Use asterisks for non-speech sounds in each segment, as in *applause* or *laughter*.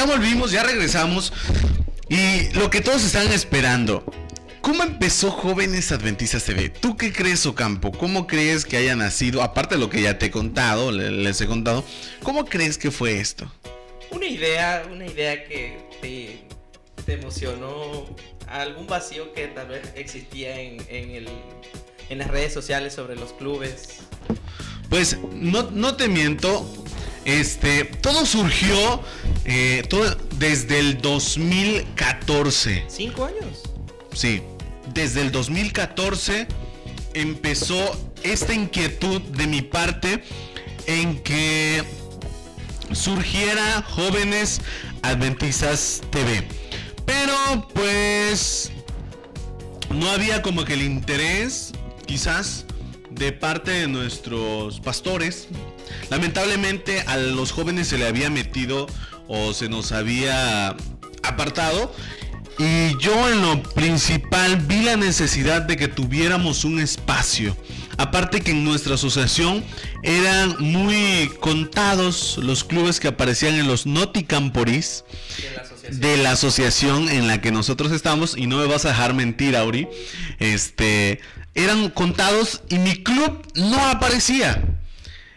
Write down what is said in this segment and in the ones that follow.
Ya volvimos, ya regresamos. Y lo que todos están esperando. ¿Cómo empezó Jóvenes Adventistas TV? ¿Tú qué crees, Ocampo? ¿Cómo crees que haya nacido? Aparte de lo que ya te he contado, les he contado, ¿cómo crees que fue esto? Una idea, una idea que te, te emocionó, algún vacío que tal vez existía en, el, en las redes sociales sobre los clubes. Pues no, no te miento, este, todo surgió eh, todo desde el 2014. ¿Cinco años? Sí, desde el 2014 empezó esta inquietud de mi parte en que surgiera Jóvenes Adventistas TV. Pero pues no había como que el interés, quizás, de parte de nuestros pastores. Lamentablemente a los jóvenes se le había metido o se nos había apartado. Y yo en lo principal vi la necesidad de que tuviéramos un espacio. Aparte que en nuestra asociación eran muy contados los clubes que aparecían en los Noticamporis de la asociación en la que nosotros estamos y no me vas a dejar mentir, Auri. Este, eran contados y mi club no aparecía.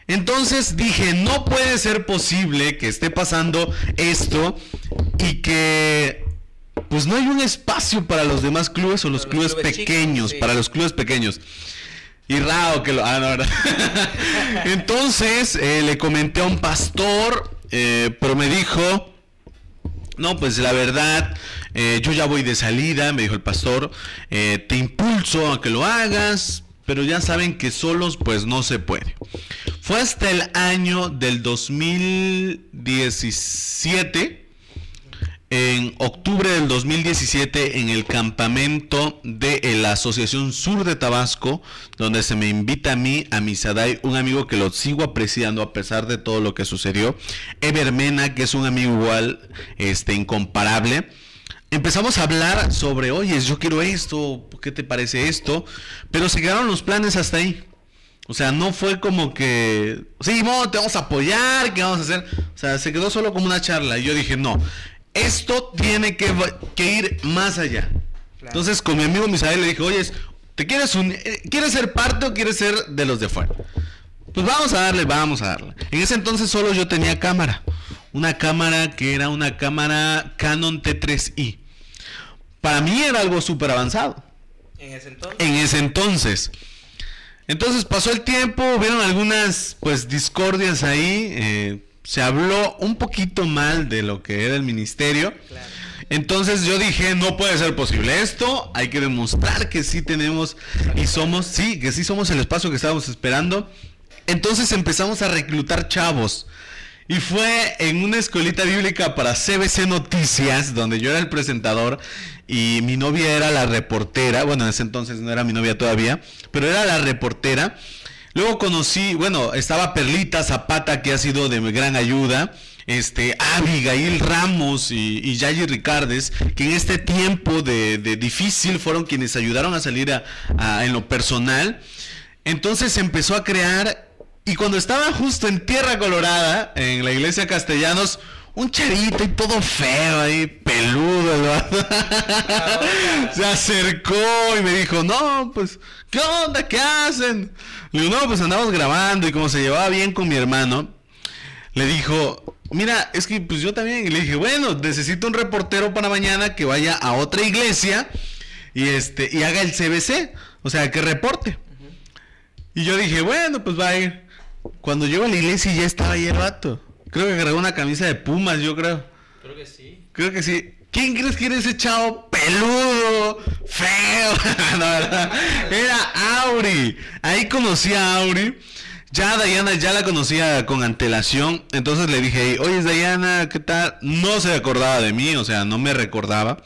Entonces dije, no puede ser posible que esté pasando esto y que pues no hay un espacio para los demás clubes o los, clubes, pequeños, para los clubes pequeños. Y raro que lo... Ah, no, *laughs* Entonces eh, le comenté a un pastor, eh, pero me dijo, no, pues la verdad, eh, yo ya voy de salida, me dijo el pastor, te impulso a que lo hagas, pero ya saben que solos pues no se puede. Fue hasta el año del 2017 en octubre del 2017 en el campamento de la Asociación Sur de Tabasco, donde se me invita a mí, a Misadai, un amigo que lo sigo apreciando a pesar de todo lo que sucedió, Evermena, que es un amigo igual, este, incomparable. Empezamos a hablar sobre, oye, yo quiero esto, ¿qué te parece esto? Pero se quedaron los planes hasta ahí. O sea, no fue como que, sí, te vamos a apoyar, ¿qué vamos a hacer? O sea, se quedó solo como una charla. Y yo dije, no, esto tiene que, ir más allá. Entonces con mi amigo Misael le dije, oye, ¿te quieres, un, eh, ¿quieres ser parte o quieres ser de los de afuera? Pues vamos a darle, vamos a darle. En ese entonces solo yo tenía cámara. Una cámara que era una cámara Canon T3i. Para mí era algo súper avanzado. En ese entonces. En ese entonces. Entonces pasó el tiempo, vieron algunas pues discordias ahí. Eh, se habló un poquito mal de lo que era el ministerio. Entonces yo dije, no puede ser posible esto, hay que demostrar que sí tenemos y somos, sí, que sí somos el espacio que estábamos esperando. Entonces empezamos a reclutar chavos. Y fue en una escuelita bíblica para CBC Noticias, donde yo era el presentador y mi novia era la reportera. Bueno, en ese entonces no era mi novia todavía, pero era la reportera. Luego conocí, bueno, estaba Perlita Zapata, que ha sido de gran ayuda. Este, Abigail Ramos y, y Yayi Ricardes, que en este tiempo de, difícil fueron quienes ayudaron a salir a, en lo personal. Entonces empezó a crear, y cuando estaba justo en Tierra Colorada, en la iglesia Castellanos, un charito y todo feo ahí, peludo, *laughs* Se acercó y me dijo, no, pues, ¿qué onda? ¿Qué hacen? Le digo, no, pues andamos grabando y como se llevaba bien con mi hermano, le dijo, mira, es que pues yo también. Y le dije, bueno, necesito un reportero para mañana que vaya a otra iglesia y este, y haga el CBC, o sea, que reporte. Y yo dije, bueno, pues va a ir. Cuando llego a la iglesia ya estaba ahí el rato. Creo que cargó una camisa de Pumas, yo creo. Creo que sí. Creo que sí. ¿Quién crees que era ese chavo peludo, feo? *laughs* era Auri. Ahí conocí a Auri. Ya Dayana ya la conocía con antelación. Entonces le dije, oye Dayana, ¿qué tal? No se acordaba de mí, o sea, no me recordaba.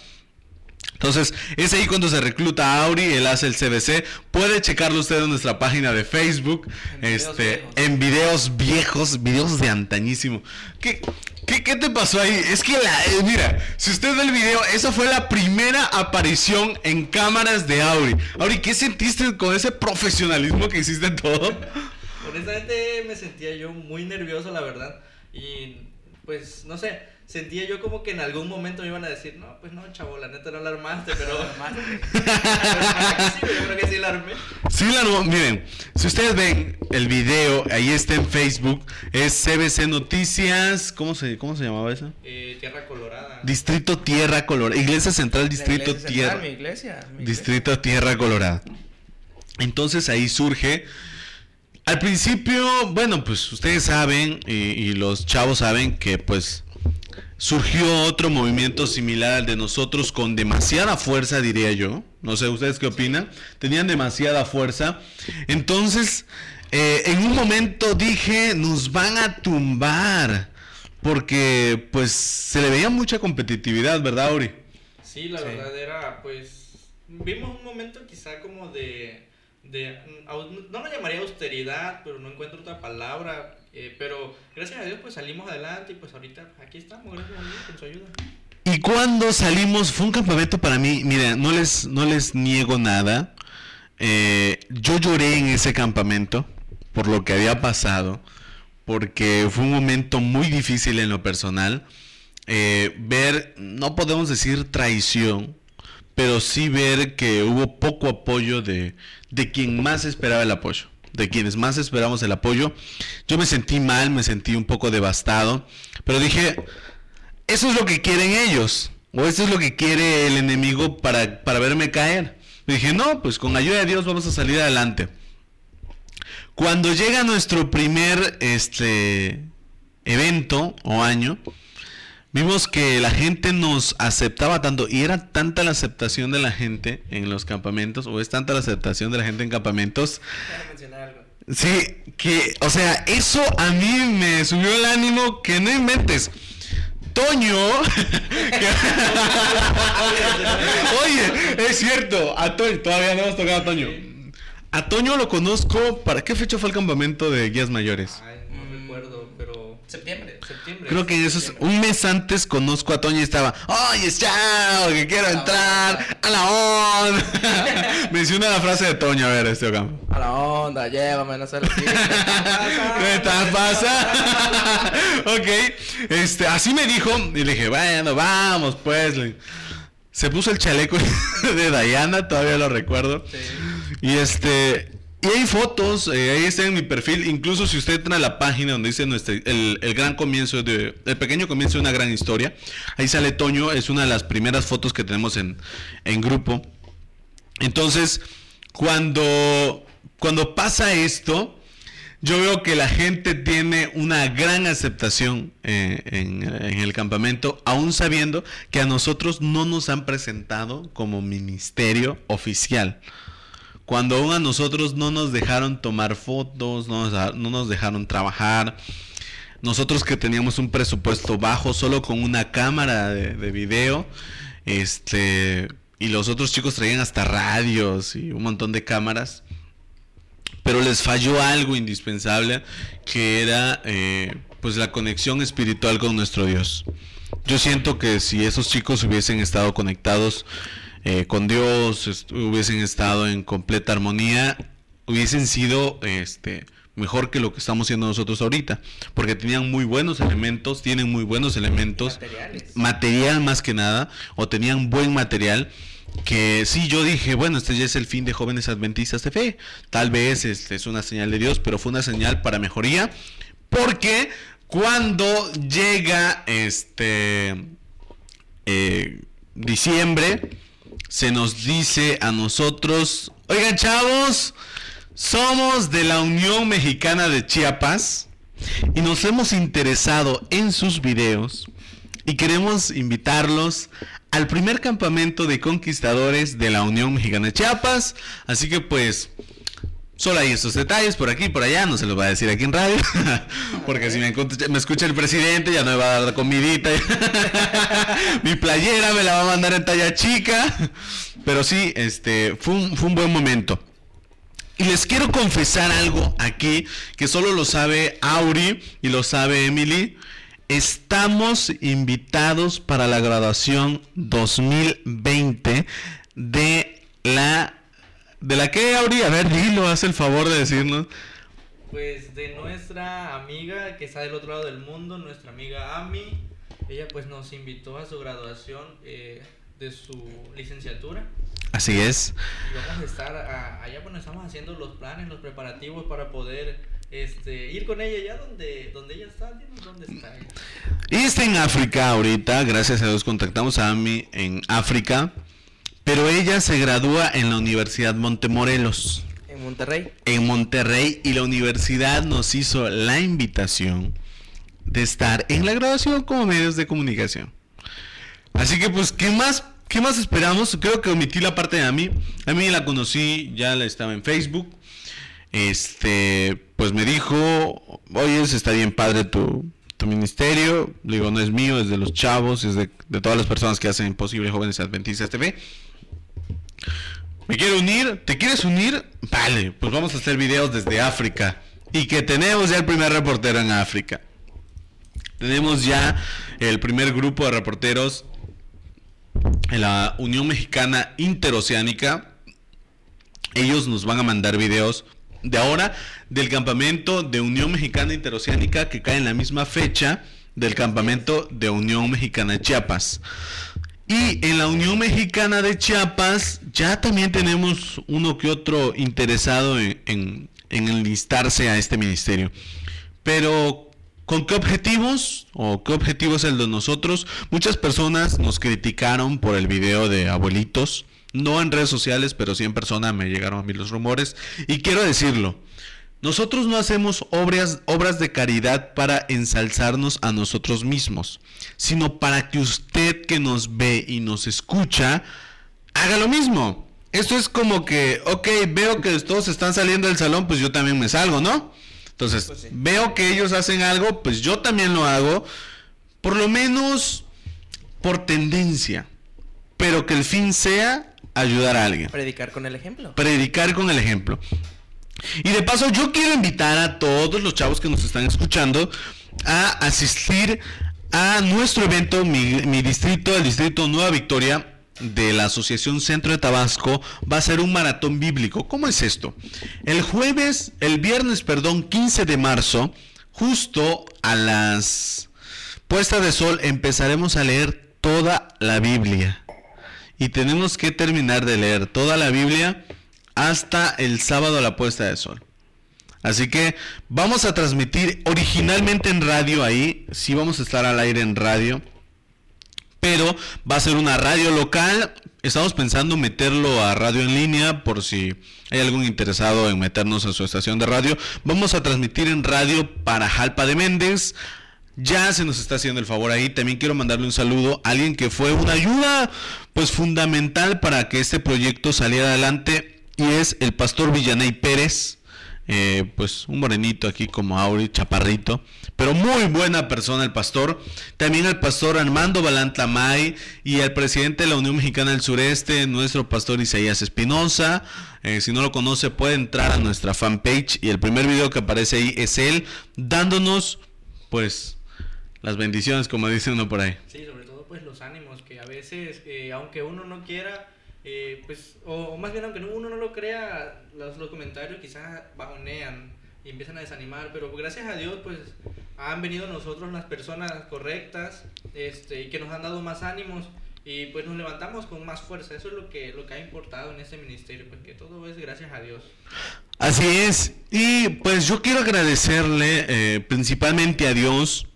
Entonces, es ahí cuando se recluta a Auri, él hace el CBC. Puede checarlo usted en nuestra página de Facebook, en este, videos en videos viejos, videos de antañísimo. ¿Qué, qué, te pasó ahí? Es que la, eh, mira, si usted ve el video, esa fue la primera aparición en cámaras de Auri. Auri, ¿qué sentiste con ese profesionalismo que hiciste todo? Honestamente me sentía yo muy nervioso, la verdad. Y pues, no sé, sentía yo como que en algún momento me iban a decir, no, pues no, chavo, la neta no la armaste, pero... *laughs* *laughs* sí, yo creo que sí la armé. Sí la armó, miren, si ustedes ven el video, ahí está en Facebook, es CBC Noticias, ¿cómo se, cómo se llamaba eso? Eh, Tierra Colorada. Distrito Tierra Colorada, Iglesia Central Distrito iglesia Tierra. central, mi iglesia, mi Distrito Tierra Colorada. Entonces ahí surge. Al principio, bueno, pues ustedes saben y, y los chavos saben que pues surgió otro movimiento similar al de nosotros con demasiada fuerza, diría yo. No sé, ¿ustedes qué opinan? Tenían demasiada fuerza. Entonces, eh, en un momento dije, nos van a tumbar. Porque pues se le veía mucha competitividad, ¿verdad, Uri? Sí, la Sí. verdad era, pues, vimos un momento quizá como de, de au- no lo llamaría austeridad, pero no encuentro otra palabra, eh, pero gracias a Dios pues salimos adelante y pues ahorita aquí estamos, gracias a Dios, con su ayuda. Y cuando salimos, fue un campamento para mí, mira, no les, no les niego nada. Eh, yo lloré en ese campamento por lo que había pasado, porque fue un momento muy difícil en lo personal. Eh, ver, no podemos decir traición, pero sí ver que hubo poco apoyo de, de quien más esperaba el apoyo, de quienes más esperamos el apoyo. Yo me sentí mal, me sentí un poco devastado, pero dije, eso es lo que quieren ellos. O eso es lo que quiere el enemigo para, para verme caer. Y dije, no, pues con ayuda de Dios vamos a salir adelante. Cuando llega nuestro primer este, evento o año, vimos que la gente nos aceptaba tanto y era tanta la aceptación de la gente en los campamentos, o es tanta la aceptación de la gente en campamentos, algo. Sí, que, o sea, eso a mí me subió el ánimo que no inventes. Toño. *laughs* Oye, es cierto, a Toño, todavía no hemos tocado a Toño. A Toño lo conozco, ¿para qué fecha fue el campamento de guías mayores? Ay, no recuerdo, pero... Septiembre. Septiembre. Creo que eso es un mes antes conozco a Toño y estaba, oye, chao, que quiero entrar a la onda. *laughs* Menciona la frase de Toño, a ver, este Ocampo. A la onda, llévame, no sé lo que... *laughs* ¿Qué tal pasa? *laughs* ok, este, así me dijo y le dije, bueno, vamos, pues. Se puso el chaleco de Diana, todavía lo recuerdo. Sí. Y este, y hay fotos, eh, ahí está en mi perfil, incluso si usted entra a la página donde dice nuestra, el, gran comienzo de, el pequeño comienzo de una gran historia, ahí sale Toño, es una de las primeras fotos que tenemos en, en grupo. Entonces, cuando, cuando pasa esto, yo veo que la gente tiene una gran aceptación eh, en, en el campamento, aún sabiendo que a nosotros no nos han presentado como ministerio oficial. Cuando aún a nosotros no nos dejaron tomar fotos, no nos, no nos dejaron trabajar. Nosotros que teníamos un presupuesto bajo, solo con una cámara de, de video, este, y los otros chicos traían hasta radios y un montón de cámaras pero les falló algo indispensable que era eh, pues la conexión espiritual con nuestro Dios. Yo siento que si esos chicos hubiesen estado conectados eh, con Dios, est- hubiesen estado en completa armonía, hubiesen sido este mejor que lo que estamos haciendo nosotros ahorita, porque tenían muy buenos elementos, tienen muy buenos elementos, Materiales. material más que nada, o tenían buen material que sí yo dije, bueno, este ya es el fin de jóvenes adventistas de fe. Tal vez este es una señal de Dios, pero fue una señal para mejoría, porque cuando llega este eh, diciembre, se nos dice a nosotros, oigan chavos, somos de la Unión Mexicana de Chiapas y nos hemos interesado en sus videos y queremos invitarlos al primer campamento de conquistadores de la Unión Mexicana de Chiapas. Así que pues solo hay estos detalles por aquí por allá, no se los va a decir aquí en radio, *laughs* porque si me, escucha el presidente ya no me va a dar comidita. *laughs* Mi playera me la va a mandar en talla chica. Pero sí, este fue un, fue un buen momento. Y les quiero confesar algo aquí que solo lo sabe Auri y lo sabe Emily. Estamos invitados para la graduación 2020 de la de la que Auri, a ver, dilo, haz el favor de decirnos. pues de nuestra amiga que está del otro lado del mundo, nuestra amiga Ami. Ella pues nos invitó a su graduación eh, de su licenciatura. Así es. Y vamos a estar allá, bueno, estamos haciendo los planes, los preparativos para poder este, ir con ella ya donde, donde ella está. ¿Dónde está ella? Y está en África ahorita, gracias a Dios contactamos a Ami en África, pero ella se gradúa en la Universidad Montemorelos. En Monterrey. En Monterrey y la universidad nos hizo la invitación de estar en la graduación como medios de comunicación. Así que pues, ¿qué más, qué más esperamos? Creo que omití la parte de a mí. A mí la conocí, ya la estaba en Facebook. Este, pues me dijo, oye, está bien padre tu, tu ministerio. digo, no es mío, es de los chavos, es de, de todas las personas que hacen posible Jóvenes Adventistas TV. ¿Me quiero unir? ¿Te quieres unir? Vale, pues vamos a hacer videos desde África. Y que tenemos ya el primer reportero en África. Tenemos ya el primer grupo de reporteros en la Unión Mexicana Interoceánica. Ellos nos van a mandar videos de ahora del campamento de Unión Mexicana Interoceánica que cae en la misma fecha del campamento de Unión Mexicana Chiapas. Y en la Unión Mexicana de Chiapas ya también tenemos uno que otro interesado en, en, enlistarse a este ministerio. Pero ¿Con qué objetivos? ¿O qué objetivo es el de nosotros? Muchas personas nos criticaron por el video de abuelitos. No en redes sociales, pero sí en persona me llegaron a mí los rumores. Y quiero decirlo, nosotros no hacemos obras, obras de caridad para ensalzarnos a nosotros mismos, sino para que usted que nos ve y nos escucha haga lo mismo. Esto es como que, ok, veo que todos están saliendo del salón, pues yo también me salgo, ¿no? Entonces, pues veo que ellos hacen algo, pues yo también lo hago, por lo menos por tendencia, pero que el fin sea ayudar a alguien. Predicar con el ejemplo. Predicar con el ejemplo. Y de paso, yo quiero invitar a todos los chavos que nos están escuchando a asistir a nuestro evento, mi, distrito, el distrito Nueva Victoria de la Asociación Centro de Tabasco va a ser un maratón bíblico. ¿Cómo es esto? El jueves, el viernes, perdón, 15 de marzo, justo a las puestas de sol empezaremos a leer toda la Biblia. Y tenemos que terminar de leer toda la Biblia hasta el sábado a la puesta de sol. Así que vamos a transmitir originalmente en radio ahí, sí vamos a estar al aire en radio, pero va a ser una radio local. Estamos pensando meterlo a radio en línea por si hay algún interesado en meternos a su estación de radio. Vamos a transmitir en radio para Jalpa de Méndez. Ya se nos está haciendo el favor ahí. También quiero mandarle un saludo a alguien que fue una ayuda pues fundamental para que este proyecto saliera adelante y es el pastor Villaney Pérez, eh, pues un morenito aquí como Auri, chaparrito, pero muy buena persona el pastor. También el pastor Armando Balantlamay y el presidente de la Unión Mexicana del Sureste, nuestro pastor Isaías Espinosa. Eh, si no lo conoce puede entrar a nuestra fanpage y el primer video que aparece ahí es él dándonos pues las bendiciones como dice uno por ahí. Sí, sobre todo pues los ánimos que a veces, eh, aunque uno no quiera eh, pues, o, más bien aunque uno no lo crea, los, los comentarios quizás bajonean y empiezan a desanimar, pero gracias a Dios pues han venido nosotros las personas correctas este, y que nos han dado más ánimos y pues nos levantamos con más fuerza. Eso es lo que, lo que ha importado en este ministerio, porque pues, todo es gracias a Dios. Así es. Y pues yo quiero agradecerle eh, principalmente a Dios,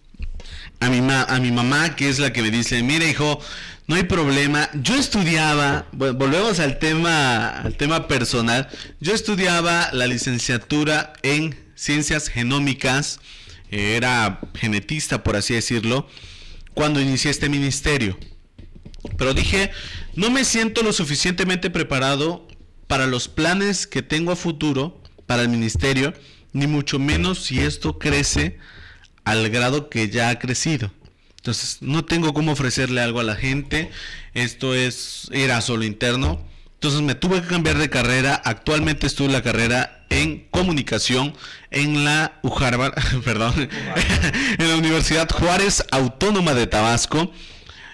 a mi, a mi mamá, que es la que me dice, mira hijo, no hay problema. Yo estudiaba, volvemos al tema, al tema personal. Yo estudiaba la licenciatura en ciencias genómicas, era genetista, por así decirlo, cuando inicié este ministerio. Pero dije, no me siento lo suficientemente preparado para los planes que tengo a futuro para el ministerio, ni mucho menos si esto crece al grado que ya ha crecido. Entonces, no tengo cómo ofrecerle algo a la gente. Esto es era solo interno. Entonces me tuve que cambiar de carrera. Actualmente estudio la carrera en comunicación en la *laughs* perdón, *laughs* en la Universidad Juárez Autónoma de Tabasco.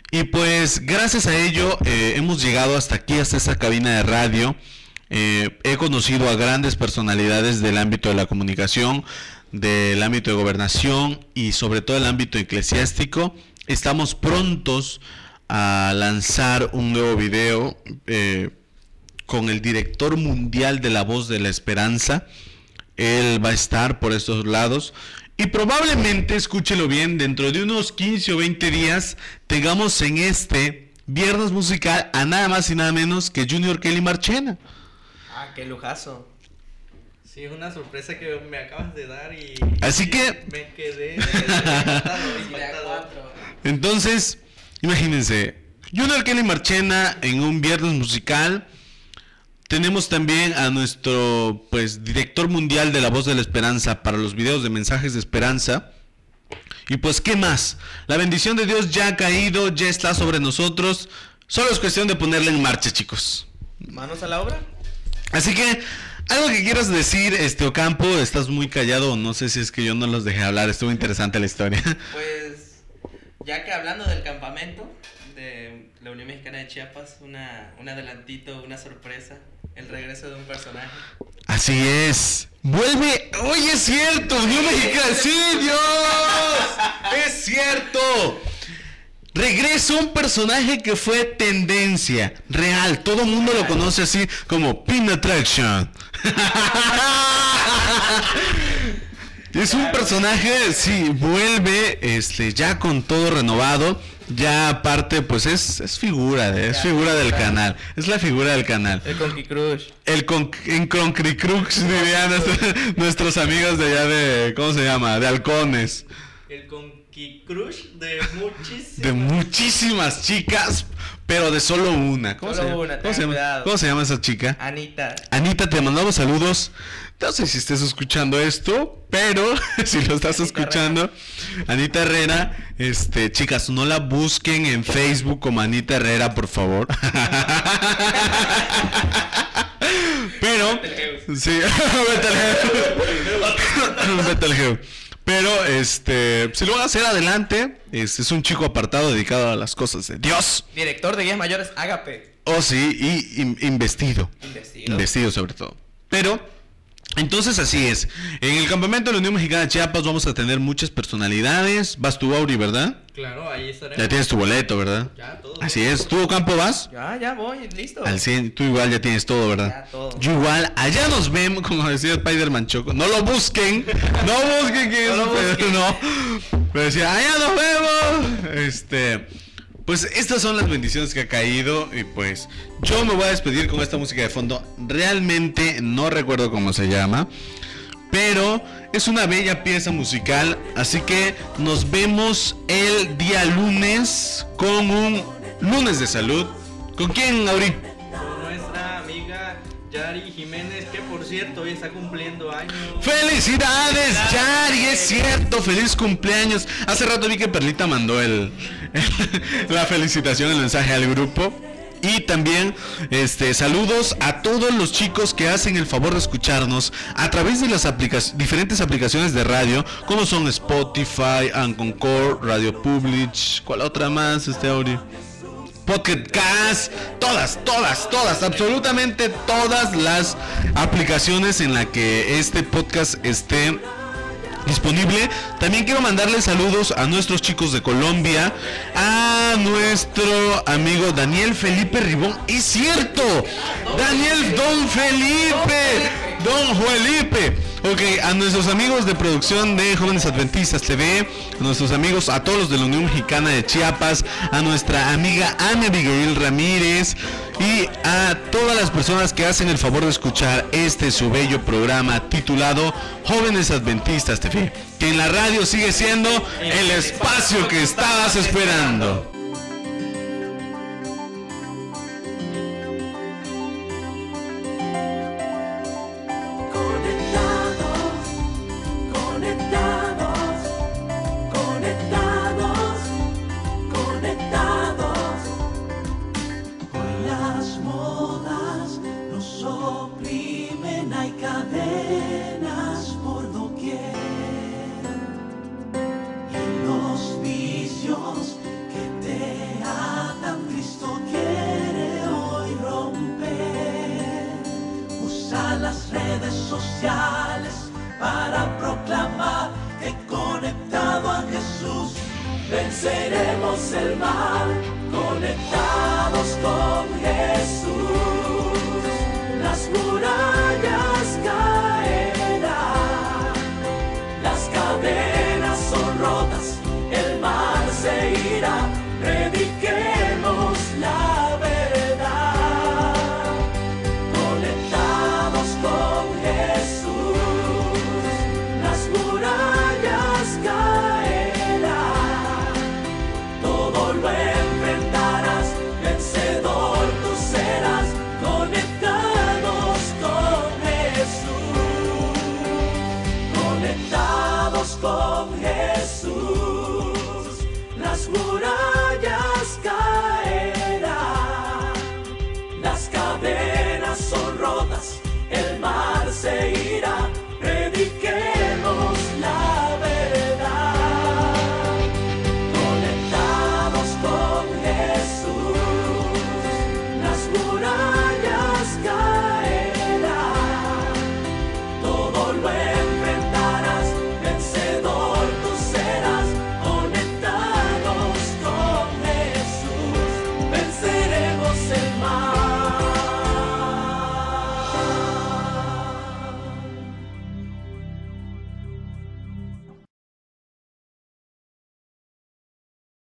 Y pues gracias a ello eh, hemos llegado hasta aquí, hasta esa cabina de radio. Eh, he conocido a grandes personalidades del ámbito de la comunicación, del ámbito de gobernación y sobre todo el ámbito eclesiástico. Estamos prontos a lanzar un nuevo video eh, con el director mundial de La Voz de la Esperanza. Él va a estar por estos lados. Y probablemente, escúchelo bien, dentro de unos 15 o 20 días tengamos en este viernes musical a nada más y nada menos que Junior Kelly Marchena. Ah, qué lujazo. Sí, es una sorpresa que me acabas de dar y... Así que- Me quedé. *laughs* Entonces, imagínense, Junior Kelly Marchena en un viernes musical. Tenemos también a nuestro pues director mundial de La Voz de la Esperanza para los videos de mensajes de esperanza. Y pues, ¿qué más? La bendición de Dios ya ha caído, ya está sobre nosotros. Solo es cuestión de ponerla en marcha, chicos. Manos a la obra. Así que, algo que quieras decir, este Ocampo, estás muy callado, no sé si es que yo no los dejé hablar, estuvo interesante la historia. *laughs* Pues, ya que hablando del campamento de la Unión Mexicana de Chiapas, una, un adelantito, una sorpresa, el regreso de un personaje. Así es. Vuelve. Oye, es cierto. Dios mexicano. Sí, Dios. Es cierto. Regresa un personaje que fue tendencia real. Todo el mundo lo conoce así como Pin Attraction. *laughs* Es un personaje, sí, vuelve este, ya con todo renovado. Ya aparte, pues es, es figura, es figura del canal. Es la figura del canal. El Conky Crush. El con, en Concricrux *laughs* dirían *laughs* nuestros, amigos de allá de, ¿cómo se llama? De halcones. El Conky Crush de *laughs* muchísimas... De muchísimas chicas, pero de solo una. ¿Cómo, Solo se, llama? una, ¿Cómo, se tengan llama? ¿Cómo se llama esa chica? Anita. Anita, te mandamos saludos. No sé si estés escuchando esto, pero *laughs* si lo estás Anita escuchando, Anita Herrera, este, chicas, no la busquen en Facebook como Anita Herrera, por favor. *laughs* pero, sí, Betelgeuse. Pero, este, si lo van a hacer adelante, es, es un chico apartado dedicado a las cosas de Dios. Director de guías mayores, Ágape. Oh, sí, y in- investido. Investido. Investido sobre todo. Pero, entonces así es. En el campamento de la Unión Mexicana de Chiapas vamos a tener muchas personalidades. Vas tú, Auri, ¿verdad? Claro, ahí estaremos. Ya tienes tu boleto, ¿verdad? Ya, todo. Así es. ¿Tú, Campo, vas? Ya, ya voy, listo. Al 100. Tú igual ya tienes todo, ¿verdad? Ya, todo. Yo igual. Allá nos vemos, como decía Spider-Man Choco. No lo busquen. No busquen que No lo pero busquen. no. Pero decía, allá nos vemos. Este... Pues estas son las bendiciones que ha caído y pues yo me voy a despedir con esta música de fondo. Realmente no recuerdo cómo se llama, pero es una bella pieza musical, así que nos vemos el día lunes con un lunes de salud. ¿Con quién, Auri? Amiga Yari Jiménez, que por cierto hoy está cumpliendo años. ¡Felicidades, Yari! Es cierto, feliz cumpleaños. Hace rato vi que Perlita mandó el, *laughs* la felicitación, el mensaje al grupo. Y también este saludos a todos los chicos que hacen el favor de escucharnos a través de las aplica- diferentes aplicaciones de radio, como son Spotify, Anconcore, Radio Public, ¿cuál otra más, este Auri? Pocket Cast, todas, todas, todas, absolutamente todas las aplicaciones en la que este podcast esté disponible. También quiero mandarle saludos a nuestros chicos de Colombia, a nuestro amigo Daniel Felipe Ribón. Es cierto, Daniel Don Felipe, Don Felipe. Ok, a nuestros amigos de producción de Jóvenes Adventistas TV, a nuestros amigos, a todos los de la Unión Mexicana de Chiapas, a nuestra amiga Ana Abigail Ramírez y a todas las personas que hacen el favor de escuchar este su bello programa titulado Jóvenes Adventistas TV, que en la radio sigue siendo el espacio que estabas esperando. cadenas son rotas, el mar se irá.